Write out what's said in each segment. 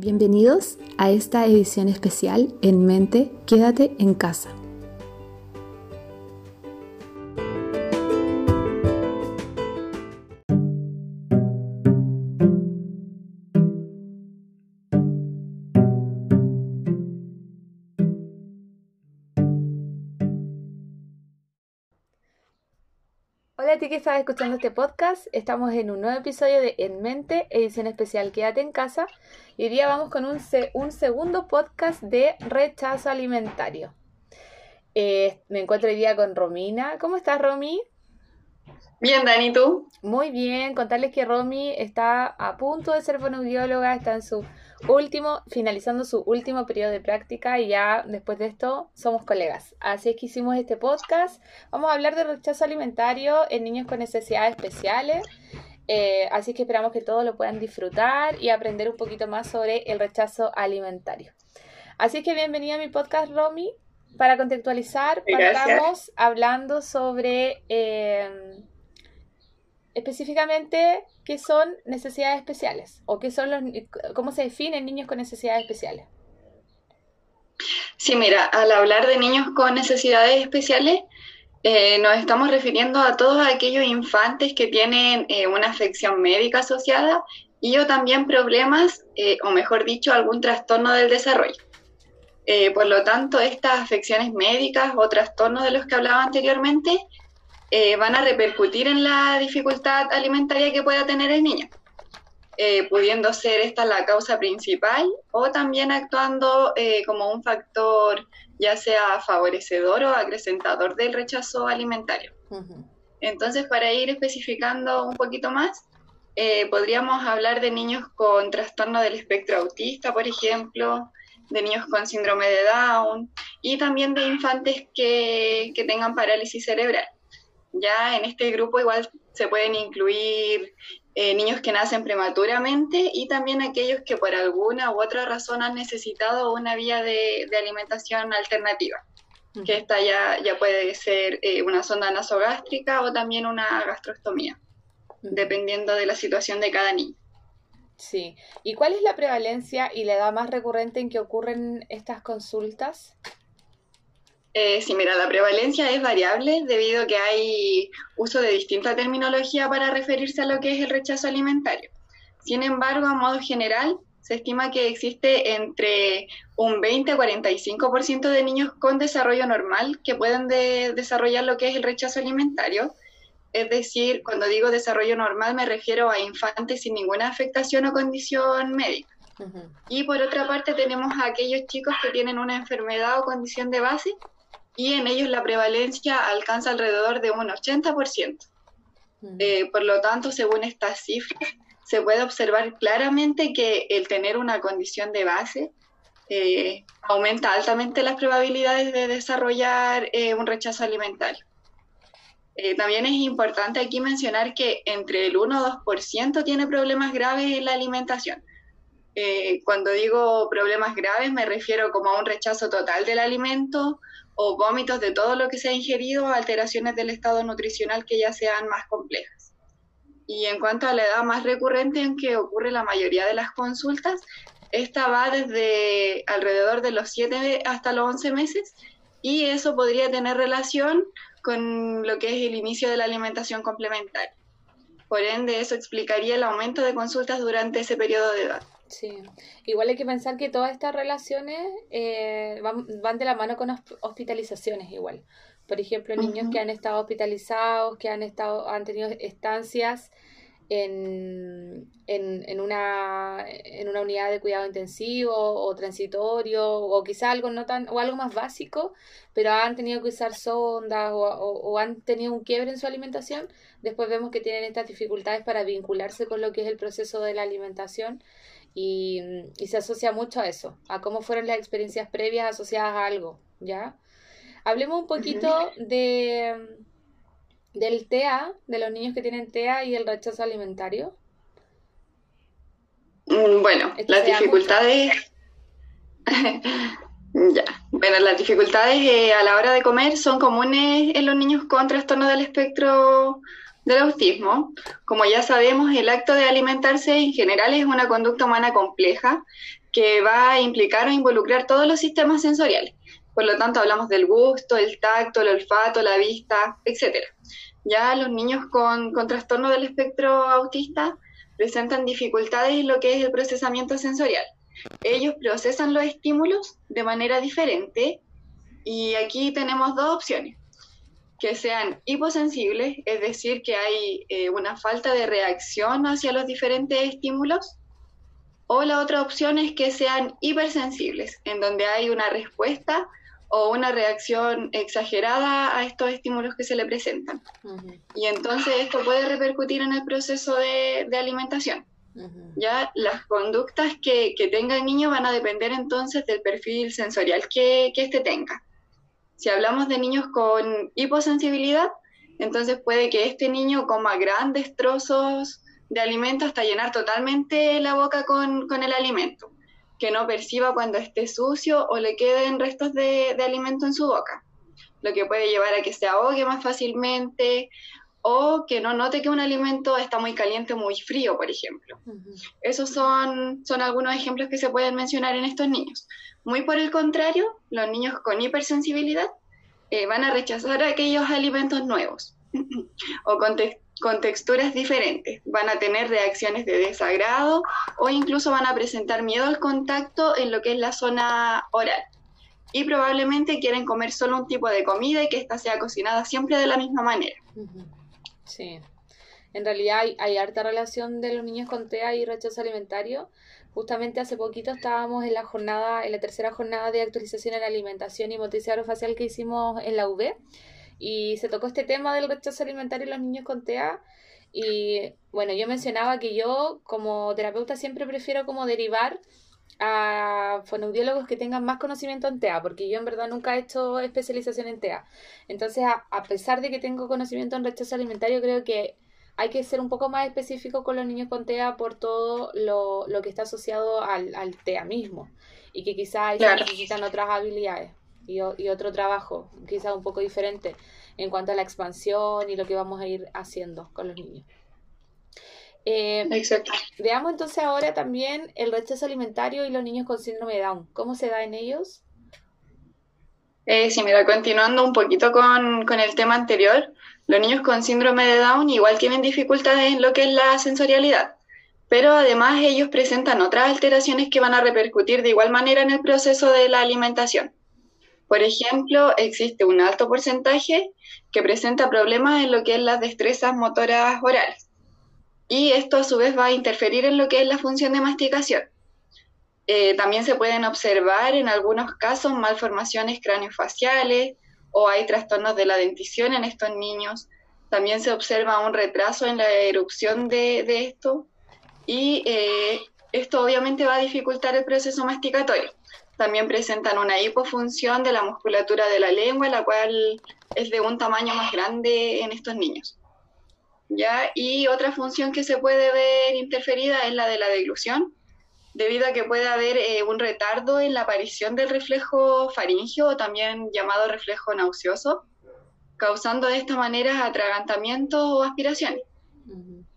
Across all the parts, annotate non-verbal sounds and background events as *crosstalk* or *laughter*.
Bienvenidos a esta edición especial en mente Quédate en casa. Estás escuchando este podcast. Estamos en un nuevo episodio de En Mente, edición especial Quédate en casa. Y hoy día vamos con un, un segundo podcast de rechazo alimentario. Eh, me encuentro hoy día con Romina. ¿Cómo estás, Romy? Bien, Dani, ¿tú? Muy bien. Contarles que Romy está a punto de ser fonoaudióloga, está en su último, finalizando su último periodo de práctica y ya después de esto somos colegas. Así es que hicimos este podcast. Vamos a hablar de rechazo alimentario en niños con necesidades especiales. Eh, así que esperamos que todos lo puedan disfrutar y aprender un poquito más sobre el rechazo alimentario. Así que bienvenida a mi podcast, Romy. Para contextualizar, partamos hablando sobre eh, específicamente qué son necesidades especiales o qué son los, cómo se definen niños con necesidades especiales. Sí, mira, al hablar de niños con necesidades especiales, eh, nos estamos refiriendo a todos aquellos infantes que tienen eh, una afección médica asociada y o también problemas, eh, o mejor dicho, algún trastorno del desarrollo. por lo tanto, estas afecciones médicas o trastornos de los que hablaba anteriormente eh, van a repercutir en la dificultad alimentaria que pueda tener el niño, eh, pudiendo ser esta la causa principal o también actuando eh, como un factor ya sea favorecedor o acrecentador del rechazo alimentario. Entonces, para ir especificando un poquito más, podríamos hablar de niños con trastorno del espectro autista, por ejemplo, de niños con síndrome de Down y también de infantes que tengan parálisis cerebral. Ya en este grupo igual se pueden incluir eh, niños que nacen prematuramente y también aquellos que por alguna u otra razón han necesitado una vía de, alimentación alternativa, que esta ya, ya puede ser eh, una sonda nasogástrica o también una gastrostomía, dependiendo de la situación de cada niño. Sí. ¿Y cuál es la prevalencia y la edad más recurrente en que ocurren estas consultas? Eh, sí, mira, la prevalencia es variable debido a que hay uso de distinta terminología para referirse a lo que es el rechazo alimentario. Sin embargo, a modo general, se estima que existe entre un 20 a 45% de niños con desarrollo normal que pueden desarrollar lo que es el rechazo alimentario. Es decir, cuando digo desarrollo normal me refiero a infantes sin ninguna afectación o condición médica. Y por otra parte tenemos a aquellos chicos que tienen una enfermedad o condición de base y en ellos la prevalencia alcanza alrededor de un 80%. Mm. Eh, por lo tanto, según estas cifras, se puede observar claramente que el tener una condición de base eh, aumenta altamente las probabilidades de desarrollar eh, un rechazo alimentario. también es importante aquí mencionar que entre el 1 o 2% tiene problemas graves en la alimentación. cuando digo problemas graves me refiero como a un rechazo total del alimento o vómitos de todo lo que se ha ingerido, alteraciones del estado nutricional que ya sean más complejas. Y en cuanto a la edad más recurrente en que ocurre la mayoría de las consultas, esta va desde alrededor de los 7 hasta los 11 meses y eso podría tener relación con lo que es el inicio de la alimentación complementaria. Por ende, eso explicaría el aumento de consultas durante ese periodo de edad. Sí, igual hay que pensar que todas estas relaciones eh, van, de la mano con hospitalizaciones igual. Por ejemplo, niños que han estado hospitalizados, que han estado, han tenido estancias en, en, una, en una unidad de cuidado intensivo o transitorio, o quizá algo no tan, o algo más básico, pero han tenido que usar sondas o, o han tenido un quiebre en su alimentación, después vemos que tienen estas dificultades para vincularse con lo que es el proceso de la alimentación y, se asocia mucho a eso, a cómo fueron las experiencias previas asociadas a algo, ¿ya? Hablemos un poquito de del TEA, de los niños que tienen TEA y el rechazo alimentario. Mm, bueno, las dificultades... *laughs* ya. Bueno, las dificultades eh, a la hora de comer son comunes en los niños con trastorno del espectro del autismo. Como ya sabemos, el acto de alimentarse en general es una conducta humana compleja que va a implicar o involucrar todos los sistemas sensoriales. Por lo tanto, hablamos del gusto, el tacto, el olfato, la vista, etc. Ya los niños con, con trastorno del espectro autista presentan dificultades en lo que es el procesamiento sensorial. Ellos procesan los estímulos de manera diferente y aquí tenemos dos opciones que sean hiposensibles, es decir, que hay eh, una falta de reacción hacia los diferentes estímulos, o la otra opción es que sean hipersensibles, en donde hay una respuesta o una reacción exagerada a estos estímulos que se le presentan. Y entonces esto puede repercutir en el proceso de, alimentación. Ya las conductas que, tenga el niño van a depender entonces del perfil sensorial que, que éste tenga. Si hablamos de niños con hiposensibilidad, entonces puede que este niño coma grandes trozos de alimento hasta llenar totalmente la boca con, el alimento, que no perciba cuando esté sucio o le queden restos de, alimento en su boca, lo que puede llevar a que se ahogue más fácilmente o que no note que un alimento está muy caliente o muy frío, por ejemplo. Esos son, son algunos ejemplos que se pueden mencionar en estos niños. Muy por el contrario, los niños con hipersensibilidad eh, van a rechazar aquellos alimentos nuevos *laughs* o con, con, texturas diferentes. Van a tener reacciones de desagrado o incluso van a presentar miedo al contacto en lo que es la zona oral. Y probablemente quieren comer solo un tipo de comida y que ésta sea cocinada siempre de la misma manera. Sí. En realidad hay, hay harta relación de los niños con TEA y rechazo alimentario Justamente hace poquito estábamos en la jornada, en la tercera jornada de actualización en alimentación y motricidad facial que hicimos en la UB y se tocó este tema del rechazo alimentario en los niños con TEA y bueno, yo mencionaba que yo como terapeuta siempre prefiero como derivar a fonoaudiólogos que tengan más conocimiento en TEA, porque yo en verdad nunca he hecho especialización en TEA. Entonces, a, a pesar de que tengo conocimiento en rechazo alimentario, creo que hay que ser un poco más específico con los niños con TEA por todo lo, lo que está asociado al, al, TEA mismo y que quizás necesitan otras habilidades y, y, otro trabajo, quizás un poco diferente en cuanto a la expansión y lo que vamos a ir haciendo con los niños. Eh, Exacto. Veamos entonces ahora también el rechazo alimentario y los niños con síndrome de Down. ¿Cómo se da en ellos? Eh, sí, mira, continuando un poquito con, con el tema anterior, los niños con síndrome de Down igual tienen dificultades en lo que es la sensorialidad, pero además ellos presentan otras alteraciones que van a repercutir de igual manera en el proceso de la alimentación. Por ejemplo, existe un alto porcentaje que presenta problemas en lo que es las destrezas motoras orales. Y esto a su vez va a interferir en lo que es la función de masticación. Eh, también se pueden observar en algunos casos malformaciones craneofaciales, o hay trastornos de la dentición en estos niños. También se observa un retraso en la erupción de, esto y eh, esto obviamente va a dificultar el proceso masticatorio. También presentan una hipofunción de la musculatura de la lengua, la cual es de un tamaño más grande en estos niños. ¿Ya? Y otra función que se puede ver interferida es la de la deglución, debido a que puede haber eh, un retardo en la aparición del reflejo faringio, también llamado reflejo nauseoso, causando de esta manera atragantamiento o aspiraciones.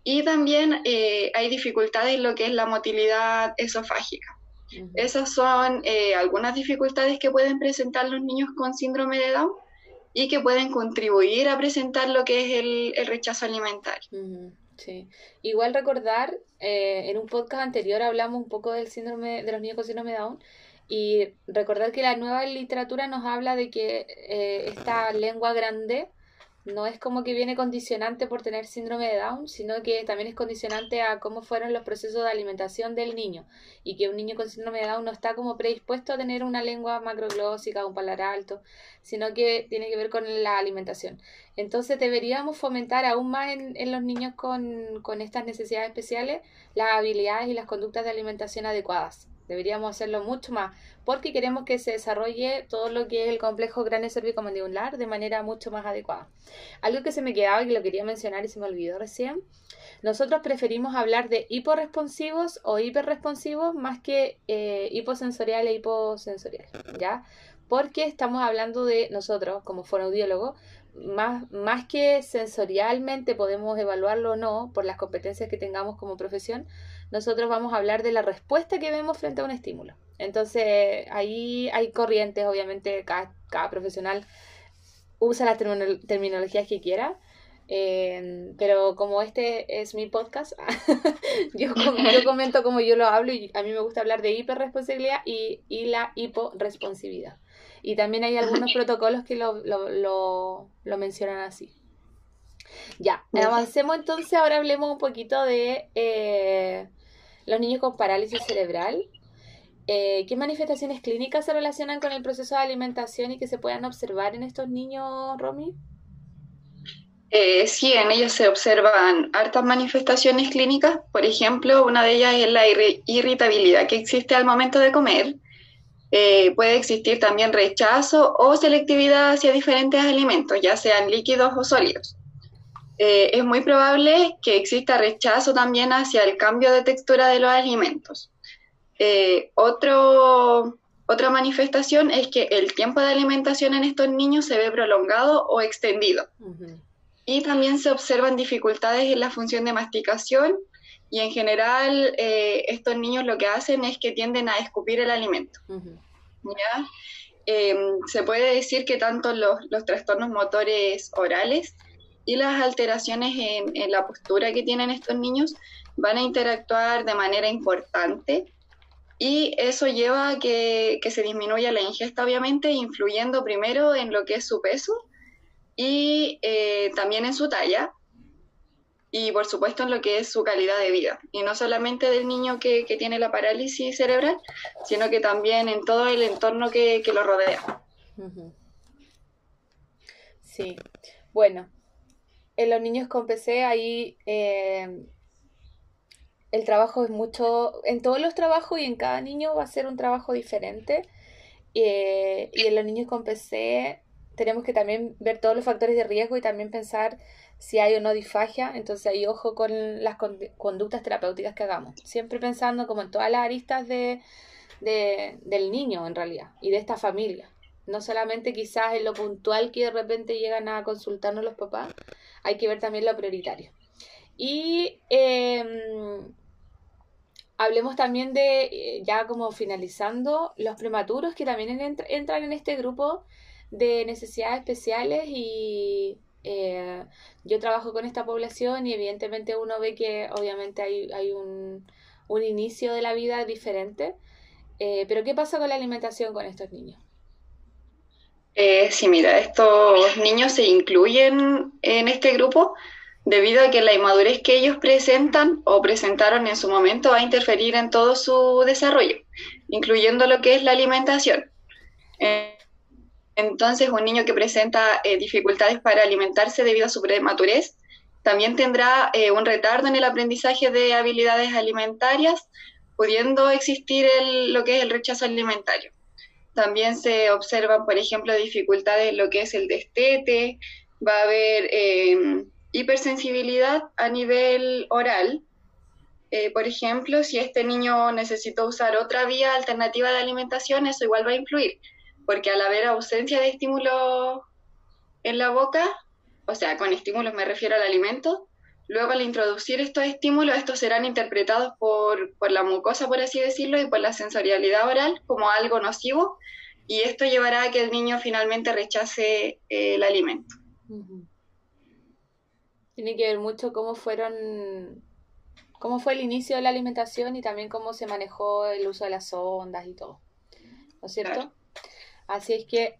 Y también eh, hay dificultades en lo que es la motilidad esofágica. Esas son eh, algunas dificultades que pueden presentar los niños con síndrome de Down y que pueden contribuir a presentar lo que es el, rechazo alimentario. Sí. Igual recordar, eh, en un podcast anterior hablamos un poco del síndrome de los niños con síndrome Down y recordar que la nueva literatura nos habla de que eh, esta lengua grande no es como que viene condicionante por tener síndrome de Down, sino que también es condicionante a cómo fueron los procesos de alimentación del niño y que un niño con síndrome de Down no está como predispuesto a tener una lengua macroglósica, un paladar alto, sino que tiene que ver con la alimentación. Entonces deberíamos fomentar aún más en, en los niños con, con estas necesidades especiales las habilidades y las conductas de alimentación adecuadas. Deberíamos hacerlo mucho más porque queremos que se desarrolle todo lo que es el complejo cráneo cervicomandibular de manera mucho más adecuada. Algo que se me quedaba y que lo quería mencionar y se me olvidó recién. Nosotros preferimos hablar de hiporesponsivos o hiperresponsivos más que eh, hiposensorial e hiposensorial, ¿ya? Porque estamos hablando de nosotros como fonoaudiólogos, más, más que sensorialmente podemos evaluarlo o no por las competencias que tengamos como profesión, nosotros vamos a hablar de la respuesta que vemos frente a un estímulo. Entonces, ahí hay corrientes, obviamente, cada, cada profesional usa las terminologías que quiera. Eh, pero como este es mi podcast, *laughs* yo, yo, comento como yo lo hablo y a mí me gusta hablar de hiperresponsabilidad y, y la hiporresponsividad. Y también hay algunos *laughs* protocolos que lo, lo, lo, lo mencionan así. Ya, avancemos entonces, ahora hablemos un poquito de eh, los niños con parálisis cerebral. Eh, ¿Qué manifestaciones clínicas se relacionan con el proceso de alimentación y que se puedan observar en estos niños, Romy? Eh, sí, en ellos se observan hartas manifestaciones clínicas. Por ejemplo, una de ellas es la irritabilidad que existe al momento de comer. Eh, puede existir también rechazo o selectividad hacia diferentes alimentos, ya sean líquidos o sólidos. Eh, es muy probable que exista rechazo también hacia el cambio de textura de los alimentos. otro, otra manifestación es que el tiempo de alimentación en estos niños se ve prolongado o extendido. Y también se observan dificultades en la función de masticación y en general eh, estos niños lo que hacen es que tienden a escupir el alimento. Em, se puede decir que tanto los, trastornos motores orales y las alteraciones en, la postura que tienen estos niños van a interactuar de manera importante y eso lleva a que, que se disminuya la ingesta, obviamente, influyendo primero en lo que es su peso y eh, también en su talla y por supuesto en lo que es su calidad de vida. Y no solamente del niño que, tiene la parálisis cerebral, sino que también en todo el entorno que, lo rodea. Sí, bueno, en los niños con PC ahí eh, el trabajo es mucho, en todos los trabajos y en cada niño va a ser un trabajo diferente. Eh, y en los niños con PC tenemos que también ver todos los factores de riesgo y también pensar si hay o no disfagia, entonces ahí ojo con las conductas terapéuticas que hagamos, siempre pensando como en todas las aristas de, del niño en realidad y de esta familia, no solamente quizás en lo puntual que de repente llegan a consultarnos los papás, hay que ver también lo prioritario. Y em, hablemos también de, eh, ya como finalizando, los prematuros que también entran en este grupo de necesidades especiales y eh, yo trabajo con esta población y evidentemente uno ve que obviamente hay, un inicio de la vida diferente. Eh, pero ¿qué pasa con la alimentación con estos niños? Eh, sí, mira, estos niños se incluyen en este grupo debido a que la inmadurez que ellos presentan o presentaron en su momento va a interferir en todo su desarrollo, incluyendo lo que es la alimentación. Entonces, un niño que presenta eh, dificultades para alimentarse debido a su premadurez también tendrá eh, un retardo en el aprendizaje de habilidades alimentarias, pudiendo existir lo que es el rechazo alimentario. También se observan, por ejemplo, dificultades en lo que es el destete, va a haber em, hipersensibilidad a nivel oral. Eh, por ejemplo, si este niño necesita usar otra vía alternativa de alimentación, eso igual va a influir porque al haber ausencia de estímulo en la boca, o sea, con estímulos me refiero al alimento, luego al introducir estos estímulos, estos serán interpretados por, la mucosa, por así decirlo, y por la sensorialidad oral como algo nocivo, y esto llevará a que el niño finalmente rechace eh, el alimento. Tiene que ver mucho cómo fueron, cómo fue el inicio de la alimentación y también cómo se manejó el uso de las ondas y todo. ¿No es cierto? Así es que,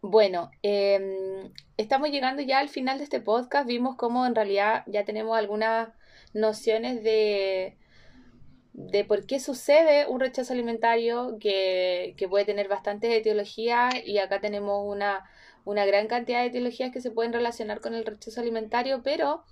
bueno, em, estamos llegando ya al final de este podcast. Vimos cómo en realidad ya tenemos algunas nociones de, de por qué sucede un rechazo alimentario que, que puede tener bastantes etiologías y acá tenemos una, una gran cantidad de etiologías que se pueden relacionar con el rechazo alimentario, pero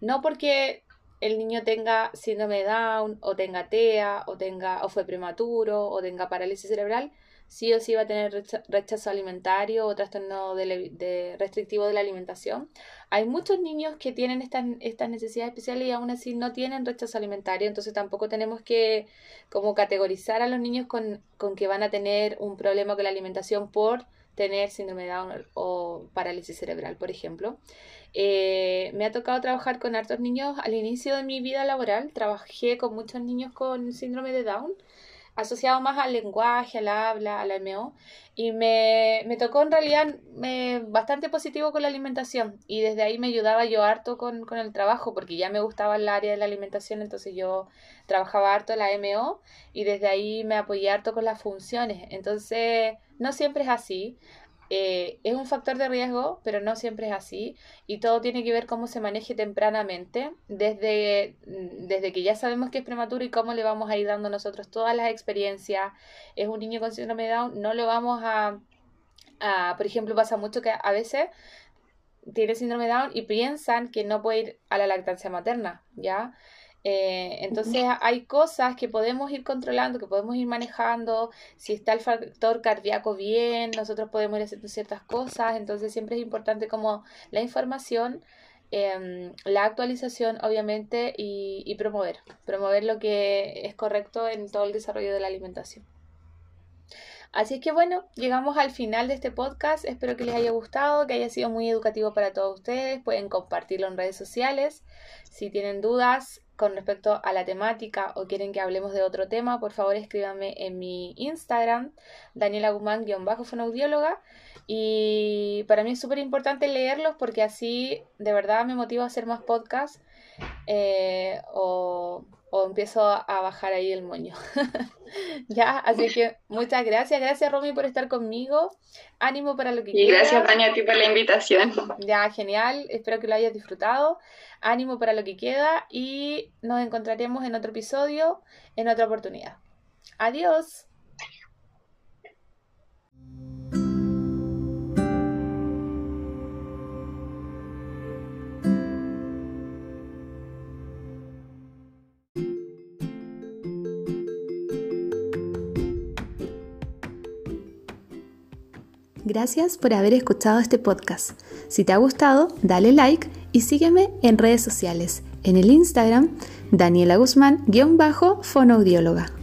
no porque el niño tenga síndrome de Down o tenga TEA o tenga o fue prematuro o tenga parálisis cerebral, sí o sí va a tener rechazo alimentario o trastorno de, restrictivo de la alimentación. Hay muchos niños que tienen estas, necesidades especiales y aún así no tienen rechazo alimentario, entonces tampoco tenemos que como categorizar a los niños con, con que van a tener un problema con la alimentación por tener síndrome de Down o parálisis cerebral, por ejemplo. Eh, me ha tocado trabajar con hartos niños al inicio de mi vida laboral. Trabajé con muchos niños con síndrome de Down asociado más al lenguaje, al habla, al MO, y me, me tocó en realidad bastante positivo con la alimentación, y desde ahí me ayudaba yo harto con, con, el trabajo, porque ya me gustaba el área de la alimentación, entonces yo trabajaba harto la MO, y desde ahí me apoyé harto con las funciones, entonces no siempre es así, eh, es un factor de riesgo, pero no siempre es así y todo tiene que ver cómo se maneje tempranamente, desde, mm, desde que ya sabemos que es prematuro y cómo le vamos a ir dando nosotros todas las experiencias. Es un niño con síndrome de Down, no lo vamos a, a por ejemplo, pasa mucho que a veces tiene síndrome de Down y piensan que no puede ir a la lactancia materna, ¿ya? Eh, entonces hay cosas que podemos ir controlando, que podemos ir manejando. Si está el factor cardíaco bien, nosotros podemos ir haciendo ciertas cosas. Entonces siempre es importante como la información, em, la actualización obviamente y, y promover. Promover lo que es correcto en todo el desarrollo de la alimentación. Así es que bueno, llegamos al final de este podcast. Espero que les haya gustado, que haya sido muy educativo para todos ustedes. Pueden compartirlo en redes sociales. Si tienen dudas, con respecto a la temática o quieren que hablemos de otro tema, por favor escríbanme en mi Instagram, Daniela Guzmán-fonoaudióloga. Y para mí es súper importante leerlos porque así de verdad me motiva a hacer más podcasts eh, o, o, empiezo a bajar ahí el moño. *laughs* ya, así que muchas gracias. Gracias Romy por estar conmigo. Ánimo para lo que quieras. Y gracias Tania a ti por la invitación. Ya, genial. Espero que lo hayas disfrutado ánimo para lo que queda y nos encontraremos en otro episodio en otra oportunidad. Adiós. Gracias por haber escuchado este podcast. Si te ha gustado, dale like y sígueme en redes sociales. En el Instagram, Daniela Guzmán-fonoaudióloga.